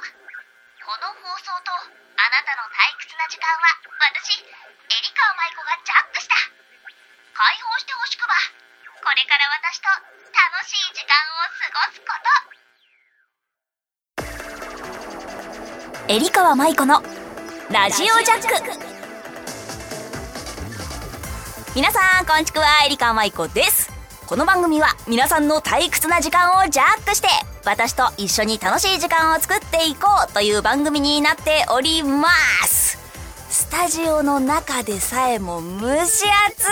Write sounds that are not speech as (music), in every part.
この放送とあなたの退屈な時間は私エリカ舞子がジャックした。解放してほしくば。これから私と楽しい時間を過ごすこと。エリカ舞子のラジオジャック。皆さんこんちくはエリカ舞子です。この番組は皆さんの退屈な時間をジャックして私と一緒に楽しい時間を作っていこうという番組になっております。スタジオの中でさえも蒸し暑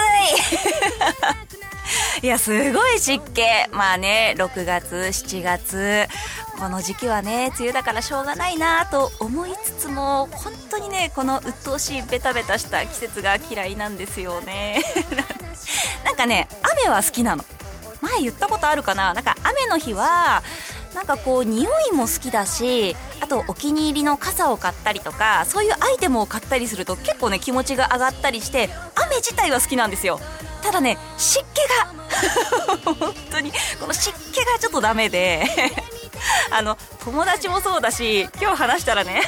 い。(laughs) いやすごい湿気。まあね6月7月。この時期はね梅雨だからしょうがないなと思いつつも本当にねこの鬱陶しいベタベタした季節が嫌いなんですよね。(laughs) なんかね雨は好きなの。前言ったことあるかな。なんか雨の日はなんかこう匂いも好きだしあとお気に入りの傘を買ったりとかそういうアイテムを買ったりすると結構ね気持ちが上がったりして雨自体は好きなんですよ。ただね湿気が (laughs) 本当にこの湿気がちょっとダメで (laughs) あの友達もそうだし今日話したらね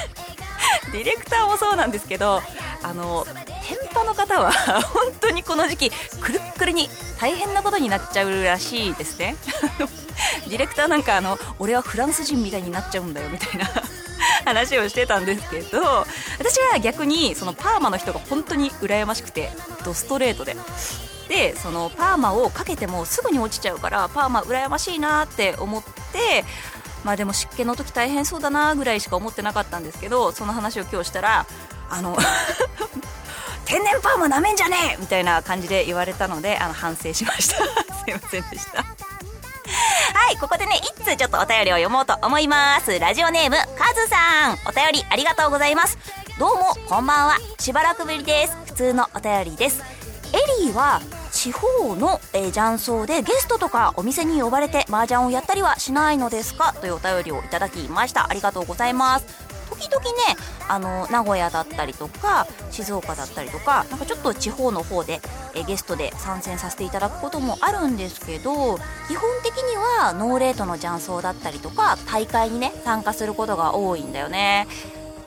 ディレクターもそうなんですけどあの店舗の方は本当にこの時期くるっくるに大変なことになっちゃうらしいですね。(laughs) ディレクターなんかあの俺はフランス人みたいになっちゃうんだよみたいな。(laughs) 話をしてたんですけど私は逆にそのパーマの人が本当に羨ましくてドストレートで。でそのパーマをかけてもすぐに落ちちゃうからパーマ羨ましいなって思ってまあでも湿気の時大変そうだなぐらいしか思ってなかったんですけどその話を今日したらあの (laughs) 天然パーマなめんじゃねえみたいな感じで言われたのであの反省しました。(laughs) すいませんでした。はいここでね一通ちょっとお便りを読もうと思います。ラジオネームカズさん。お便りありがとうございます。どうもこんばんは。しばらくぶりです。普通のお便りです。エリーは地方の、えー、雀荘でゲストとかお店に呼ばれて麻雀をやったりはしないのですか？というお便りをいただきました。ありがとうございます。時々ねあの名古屋だったりとか静岡だったりとかなんかちょっと地方の方でえゲストで参戦させていただくこともあるんですけど基本的にはノーレートの雀荘だったりとか大会にね参加することが多いんだよね。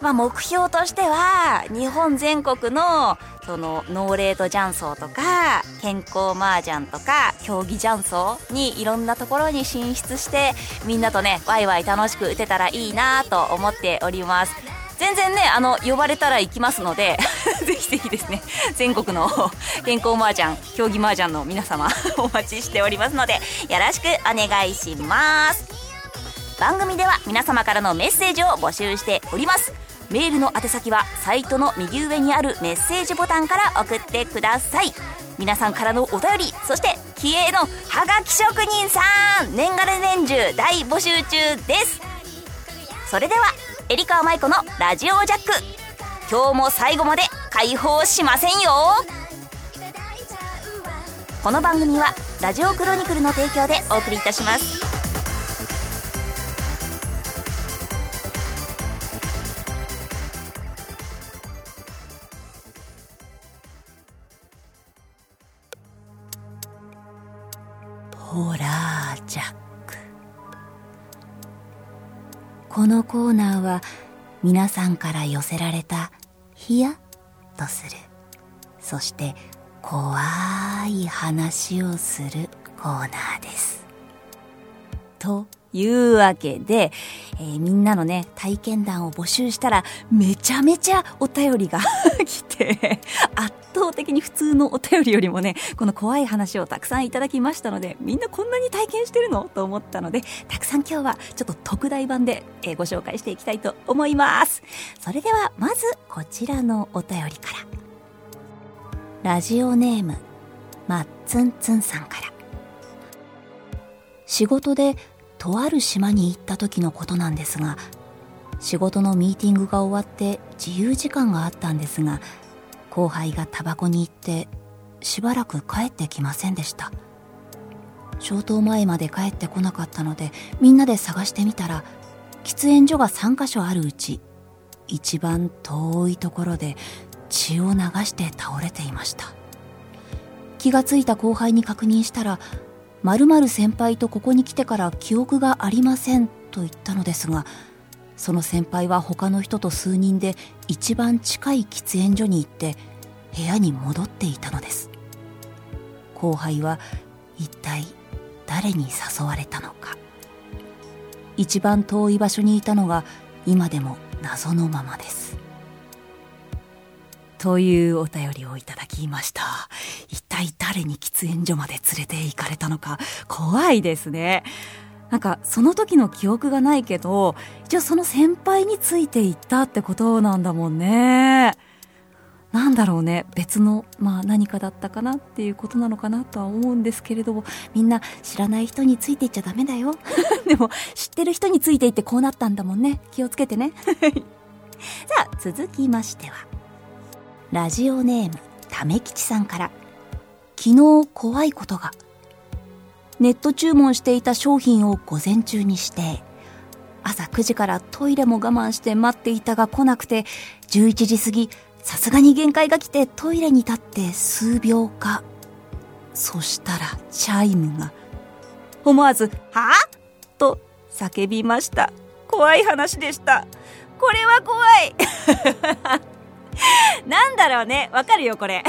まあ、目標としては日本全国のそのノーレート雀荘とか健康麻雀とか競技雀荘にいろんなところに進出してみんなとねワイワイ楽しく打てたらいいなと思っております。全然ねあの呼ばれたら行きますので (laughs) ぜひぜひですね全国の (laughs) 健康麻雀競技麻雀の皆様 (laughs) お待ちしておりますのでよろしくお願いします。番組では皆様からのメッセージを募集しております。メールの宛先はサイトの右上にあるメッセージボタンから送ってください。皆さんからのお便りそして気鋭のハガキ職人さん年がら年中大募集中です。それではエリカ舞子のラジオジャック。今日も最後まで解放しませんよ。この番組はラジオクロニクルの提供でお送りいたします。ホラージャック。このコーナーは皆さんから寄せられたヒヤッとする。そして怖い話をするコーナーです。というわけで、えー、みんなのね、体験談を募集したら、めちゃめちゃお便りが (laughs) 来て、圧倒的に普通のお便りよりもね、この怖い話をたくさんいただきましたので、みんなこんなに体験してるの？と思ったので、たくさん今日はちょっと特大版で、えー、ご紹介していきたいと思います。それでは、まずこちらのお便りから。ラジオネーム、まっつんつんさんから。仕事でとある島に行った時のことなんですが仕事のミーティングが終わって自由時間があったんですが後輩がタバコに行ってしばらく帰ってきませんでした。消灯前まで帰ってこなかったのでみんなで探してみたら喫煙所が3カ所あるうち一番遠いところで血を流して倒れていました。気がついた後輩に確認したら〇〇先輩とここに来てから記憶がありませんと言ったのですがその先輩は他の人と数人で一番近い喫煙所に行って部屋に戻っていたのです。後輩は一体誰に誘われたのか。一番遠い場所にいたのが今でも謎のままです。というお便りをいただきました。一体誰に喫煙所まで連れて行かれたのか怖いですね。なんかその時の記憶がないけど一応その先輩についていったってことなんだもんね。なんだろうね。別の、まあ、何かだったかなっていうことなのかなとは思うんですけれどもみんな知らない人についていっちゃダメだよ。(laughs) でも知ってる人についていってこうなったんだもんね。気をつけてね。(laughs) さあ続きましてはラジオネームため吉さんから。昨日怖いことが。ネット注文していた商品を午前中にして朝9時からトイレも我慢して待っていたが来なくて11時過ぎさすがに限界が来てトイレに立って数秒か。そしたらチャイムが。思わず、はぁと叫びました。怖い話でした。これは怖い。(laughs) なんだろうね。わかるよ、これ。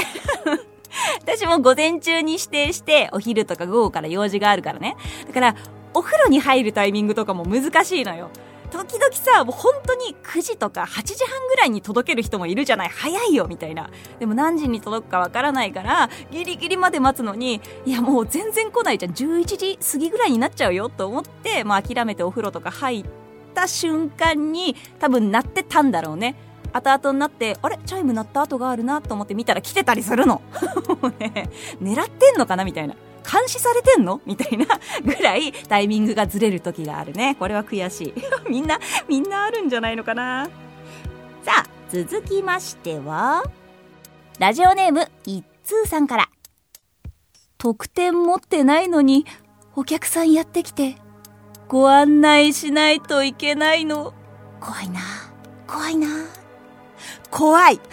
(laughs) 私も午前中に指定して、お昼とか午後から用事があるからね。だから、お風呂に入るタイミングとかも難しいのよ。時々さ、もう本当に9時とか8時半ぐらいに届ける人もいるじゃない。早いよ、みたいな。でも何時に届くかわからないから、ギリギリまで待つのに、いやもう全然来ないじゃん。11時過ぎぐらいになっちゃうよ、と思って、まあ諦めてお風呂とか入った瞬間に、多分鳴ってたんだろうね。後々になって、あれ？チャイム鳴った後があるなと思って見たら来てたりするの。も (laughs) うね、狙ってんのかなみたいな。監視されてんの？(laughs) みたいなぐらいタイミングがずれる時があるね。これは悔しい。(laughs) みんな、みんなあるんじゃないのかな。さあ、続きましては、ラジオネーム一通さんから。特典持ってないのに、お客さんやってきて、ご案内しないといけないの？怖いな。怖いな。怖い (laughs)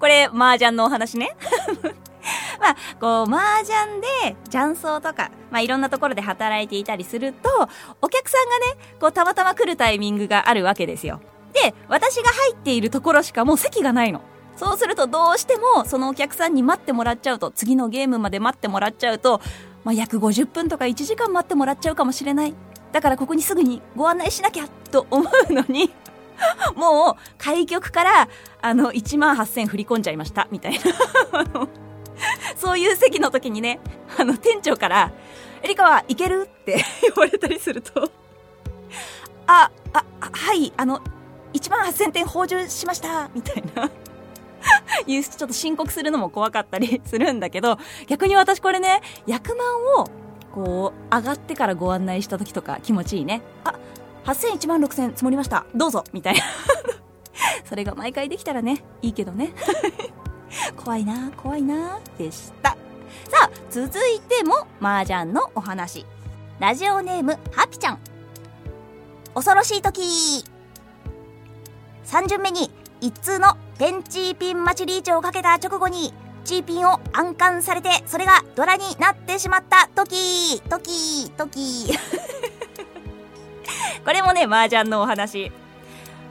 これ、麻雀のお話ね。(laughs) まあ、こう、麻雀で雀荘とか、まあ、いろんなところで働いていたりすると、お客さんがね、こう、たまたま来るタイミングがあるわけですよ。で、私が入っているところしかもう席がないの。そうするとどうしてもそのお客さんに待ってもらっちゃうと、次のゲームまで待ってもらっちゃうと、まあ、約50分とか1時間待ってもらっちゃうかもしれない。だからここにすぐにご案内しなきゃと思うのに (laughs) もう開局からあの1万8000振り込んじゃいましたみたいな (laughs) そういう席の時にね、あの、店長から、エリカは行ける？って (laughs) 言われたりすると、あ、あ、はい、あの、1万8000点補充しましたみたいな。いう、ちょっと申告するのも怖かったりするんだけど、逆に私これね、役満を、こう、上がってからご案内した時とか気持ちいいね。あ、8000、1万6000積もりました。どうぞ。みたいな。(laughs) それが毎回できたらね、いいけどね。(laughs) 怖いな怖いなでした。さあ続いても麻雀のお話。ラジオネームハピちゃん。恐ろしい時。3巡目に一通のペンチーピン待ちリーチをかけた直後にチーピンを暗冠されてそれがドラになってしまった時。時時。これもね麻雀のお話。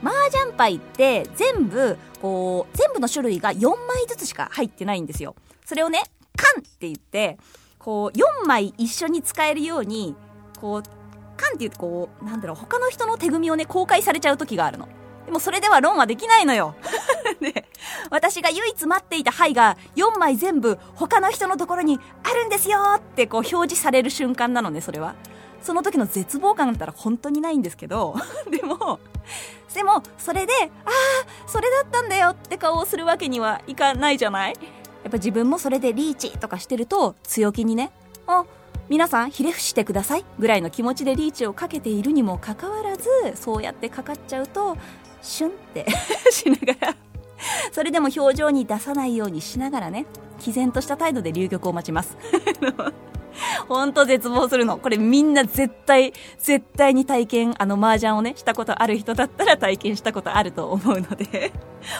麻雀牌って全部こう全部の種類が4枚ずつしか入ってないんですよ。それをね缶って言ってこう4枚一緒に使えるようにこう缶って言ってこうなんだろう他の人の手組みをね公開されちゃう時があるの。でもそれでは論はできないのよ。で (laughs) 私が唯一待っていた牌が4枚全部他の人のところにあるんですよってこう表示される瞬間なのねそれは。その時の絶望感だったら本当にないんですけど (laughs) でもでもそれでああそれだったんだよって顔をするわけにはいかないじゃない？やっぱ自分もそれでリーチとかしてると強気にねあ皆さんひれ伏してくださいぐらいの気持ちでリーチをかけているにもかかわらずそうやってかかっちゃうとシュンって (laughs) しながらそれでも表情に出さないようにしながらね毅然とした態度で流玉を待ちます。(laughs) ほんと絶望するの。これみんな絶対、絶対に体験、あの麻雀をね、したことある人だったら体験したことあると思うので、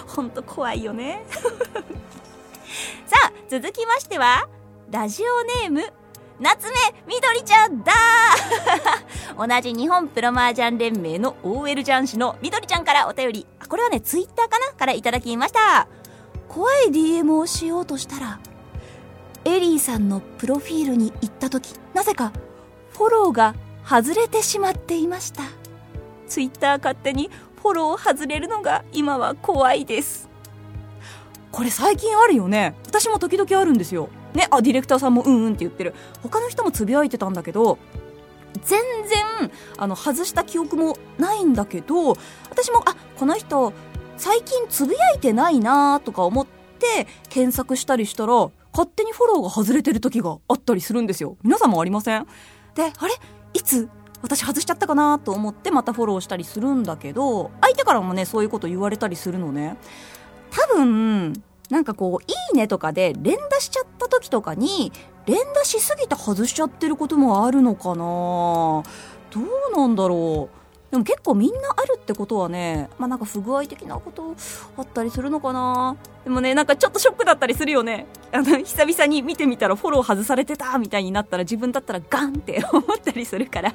ほんと怖いよね。(laughs) さあ、続きましては、ラジオネーム、夏目みどりちゃんだ。(laughs) 同じ日本プロ麻雀連盟の OL 雀士のみどりちゃんからお便り。これはねツイッターかな？からいただきました。怖い DM をしようとしたらエリーさんのプロフィールに行った時なぜかフォローが外れてしまっていました。ツイッター勝手にフォロー外れるのが今は怖いです。これ最近あるよね。私も時々あるんですよ。ねあディレクターさんもうんうんって言ってる。他の人もつぶやいてたんだけど全然あの外した記憶もないんだけど私もあこの人最近つぶやいてないなとか思って検索したりしたら勝手にフォローが外れてる時があったりするんですよ。皆さんもありません？であれ？いつ？私外しちゃったかなと思ってまたフォローしたりするんだけど相手からもねそういうこと言われたりするのね。多分なんかこう「いいね」とかで連打しちゃった時とかに連打しすぎて外しちゃってることもあるのかな。どうなんだろう。でも結構みんなあるってことはね、まあなんか不具合的なことあったりするのかなでもね、なんかちょっとショックだったりするよね。あの、久々に見てみたらフォロー外されてたみたいになったら自分だったらガンって思ったりするから、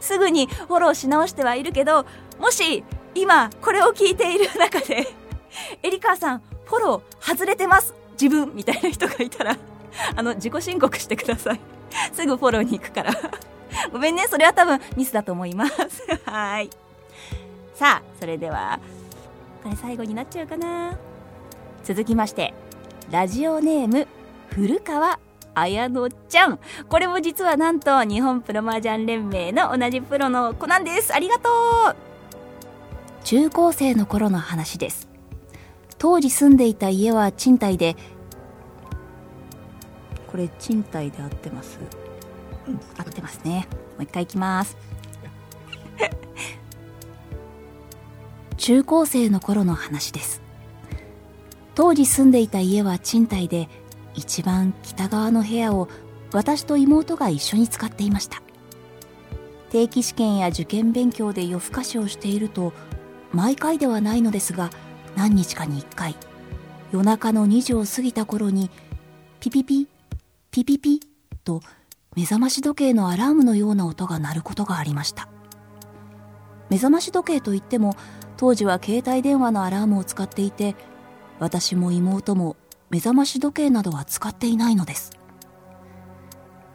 すぐにフォローし直してはいるけど、もし今これを聞いている中で、エリカーさん、フォロー外れてます自分みたいな人がいたら、あの、自己申告してください。すぐフォローに行くから。(laughs) ごめんね、それは多分ミスだと思います。(laughs) はい。さあ、それでは、これ最後になっちゃうかな。続きまして、ラジオネーム、古川綾乃ちゃん。これも実はなんと日本プロマージャン連盟の同じプロの子なんです。ありがとう中高生の頃の話です。当時住んでいた家は賃貸で、これ賃貸で合ってます合ってますね。もう一回いきます。(laughs) 中高生の頃の話です。当時住んでいた家は賃貸で一番北側の部屋を私と妹が一緒に使っていました。定期試験や受験勉強で夜更かしをしていると毎回ではないのですが何日かに1回夜中の2時を過ぎた頃にピピピピピピと目覚まし時計のアラームのような音が鳴ることがありました。目覚まし時計といっても当時は携帯電話のアラームを使っていて私も妹も目覚まし時計などは使っていないのです。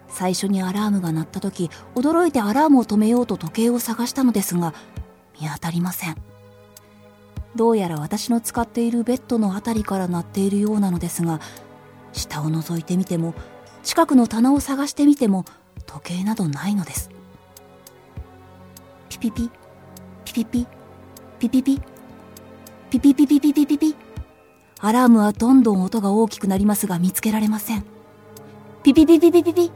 最初にアラームが鳴った時驚いてアラームを止めようと時計を探したのですが見当たりません。どうやら私の使っているベッドの辺りから鳴っているようなのですが下を覗いてみても近くの棚を探してみても時計などないのです。ピピピ。ピピピ。ピピピ。ピピピピピピピ。ピアラームはどんどん音が大きくなりますが見つけられません。ピピピピピピピ。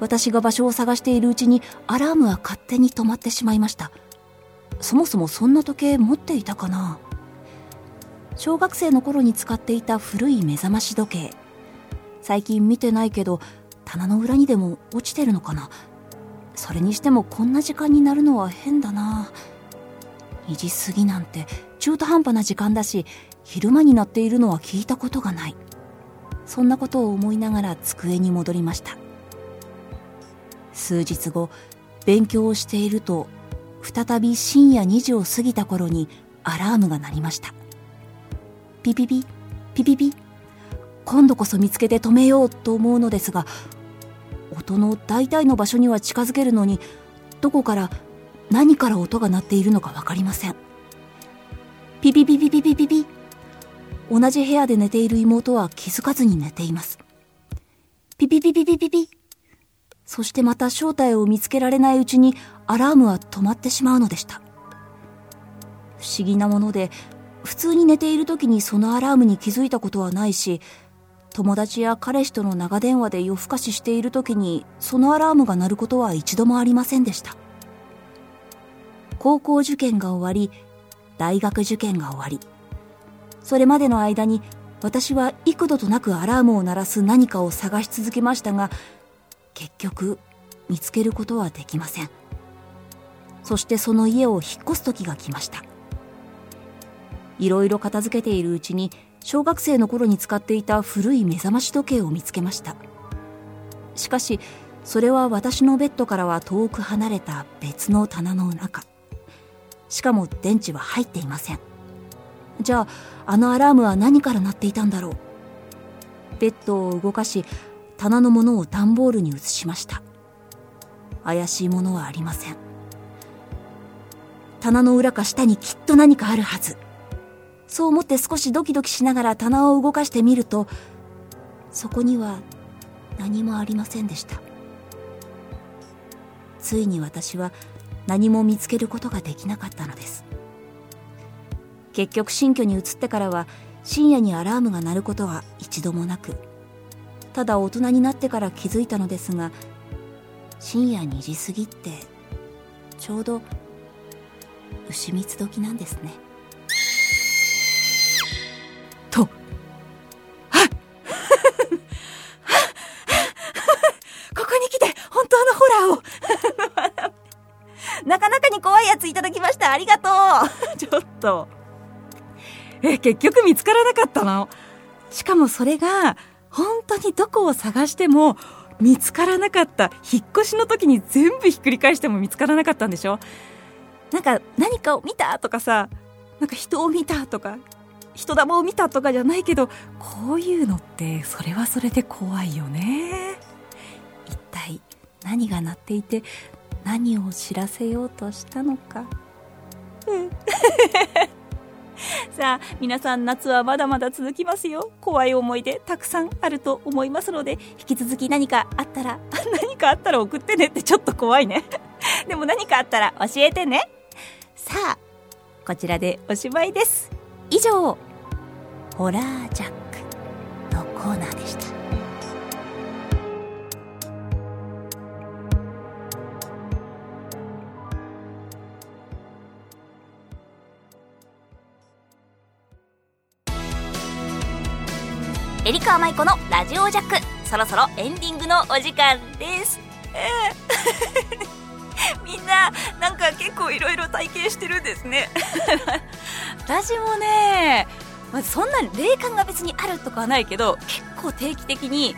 私が場所を探しているうちにアラームは勝手に止まってしまいました。そもそもそんな時計持っていたかな？小学生の頃に使っていた古い目覚まし時計。最近見てないけど棚の裏にでも落ちてるのかな？それにしてもこんな時間になるのは変だな。2時過ぎなんて中途半端な時間だし昼間になっているのは聞いたことがない。そんなことを思いながら机に戻りました。数日後勉強をしていると再び深夜2時を過ぎた頃にアラームが鳴りました。ピピピピピピ。今度こそ見つけて止めようと思うのですが音の大体の場所には近づけるのにどこから何から音が鳴っているのか分かりません。ピピピピピピピピ。同じ部屋で寝ている妹は気づかずに寝ています。ピピピピピピピ。そしてまた正体を見つけられないうちにアラームは止まってしまうのでした。不思議なもので普通に寝ている時にそのアラームに気づいたことはないし友達や彼氏との長電話で夜更かししている時にそのアラームが鳴ることは一度もありませんでした。高校受験が終わり大学受験が終わりそれまでの間に私は幾度となくアラームを鳴らす何かを探し続けましたが結局見つけることはできません。そしてその家を引っ越す時が来ました。いろいろ片付けているうちに小学生の頃に使っていた古い目覚まし時計を見つけました。しかしそれは私のベッドからは遠く離れた別の棚の中。しかも電池は入っていません。じゃああのアラームは何から鳴っていたんだろう。ベッドを動かし棚のものを段ボールに移しました。怪しいものはありません。棚の裏か下にきっと何かあるはず。そう思って少しドキドキしながら棚を動かしてみるとそこには何もありませんでした。ついに私は何も見つけることができなかったのです。結局新居に移ってからは深夜にアラームが鳴ることは一度もなくただ大人になってから気づいたのですが深夜2時過ぎってちょうど牛蜜時なんですね。と。え結局見つからなかったの？しかもそれが本当にどこを探しても見つからなかった。引っ越しの時に全部ひっくり返しても見つからなかったんでしょ？なんか何かを見たとかさなんか人を見たとか人玉を見たとかじゃないけどこういうのってそれはそれで怖いよね。一体何が鳴っていて何を知らせようとしたのか。うん。(laughs) さあ皆さん夏はまだまだ続きますよ。怖い思い出たくさんあると思いますので引き続き何かあったら (laughs) 何かあったら送ってねってちょっと怖いね。(laughs) でも何かあったら教えてね。さあこちらでおしまいです。以上ホラージャックのコーナーでした。エリカ舞子のラジオジャックそろそろエンディングのお時間です、(laughs) みんななんか結構いろいろ体験してるんですね。(laughs) 私もねそんな霊感が別にあるとかはないけど結構定期的に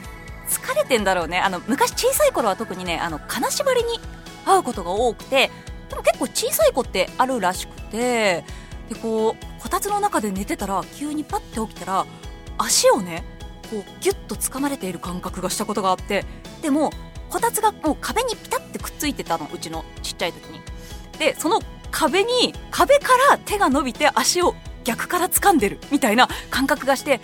疲れてんだろうね。あの昔小さい頃は特にねあの金縛りに会うことが多くてでも結構小さい子ってあるらしくてでこうこたつの中で寝てたら急にパッて起きたら足をねこうギュッと掴まれている感覚がしたことがあってでもこたつがもう壁にピタッてくっついてたのうちのちっちゃい時に。でその壁に壁から手が伸びて足を逆から掴んでるみたいな感覚がしてえ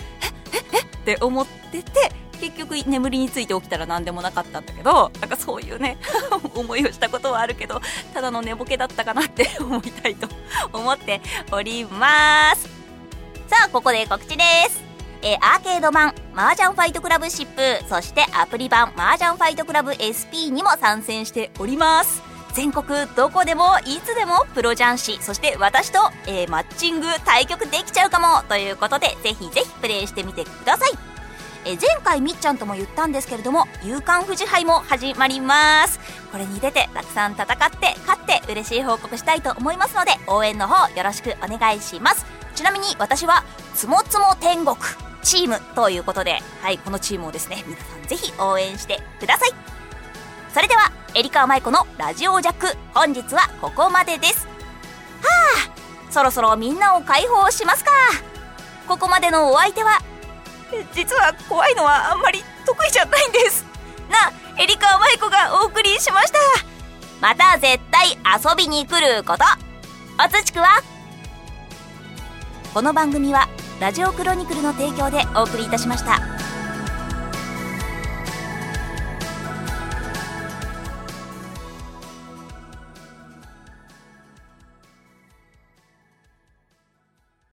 ええって思ってて結局眠りについて起きたら何でもなかったんだけどなんかそういうね (laughs) 思いをしたことはあるけどただの寝ぼけだったかなって (laughs) 思いたいと思っております。さあここで告知です。えーアーケード版麻雀ファイトクラブシップそしてアプリ版麻雀ファイトクラブ SP にも参戦しております。全国どこでもいつでもプロ雀士そして私と、えーマッチング対局できちゃうかもということでぜひぜひプレイしてみてください。え前回みっちゃんとも言ったんですけれども夕刊富士杯も始まります。これに出てたくさん戦って勝って嬉しい報告したいと思いますので応援の方よろしくお願いします。ちなみに私はつもつも天国。チームということではいこのチームをですね皆さんぜひ応援してください。それではエリカ舞子のラジオジャック本日はここまでです。はあそろそろみんなを解放しますか。ここまでのお相手は実は怖いのはあんまり得意じゃないんです。なエリカ舞子がお送りしました。また絶対遊びに来ること。おつちくはこの番組はラジオクロニクルの提供でお送りいたしました。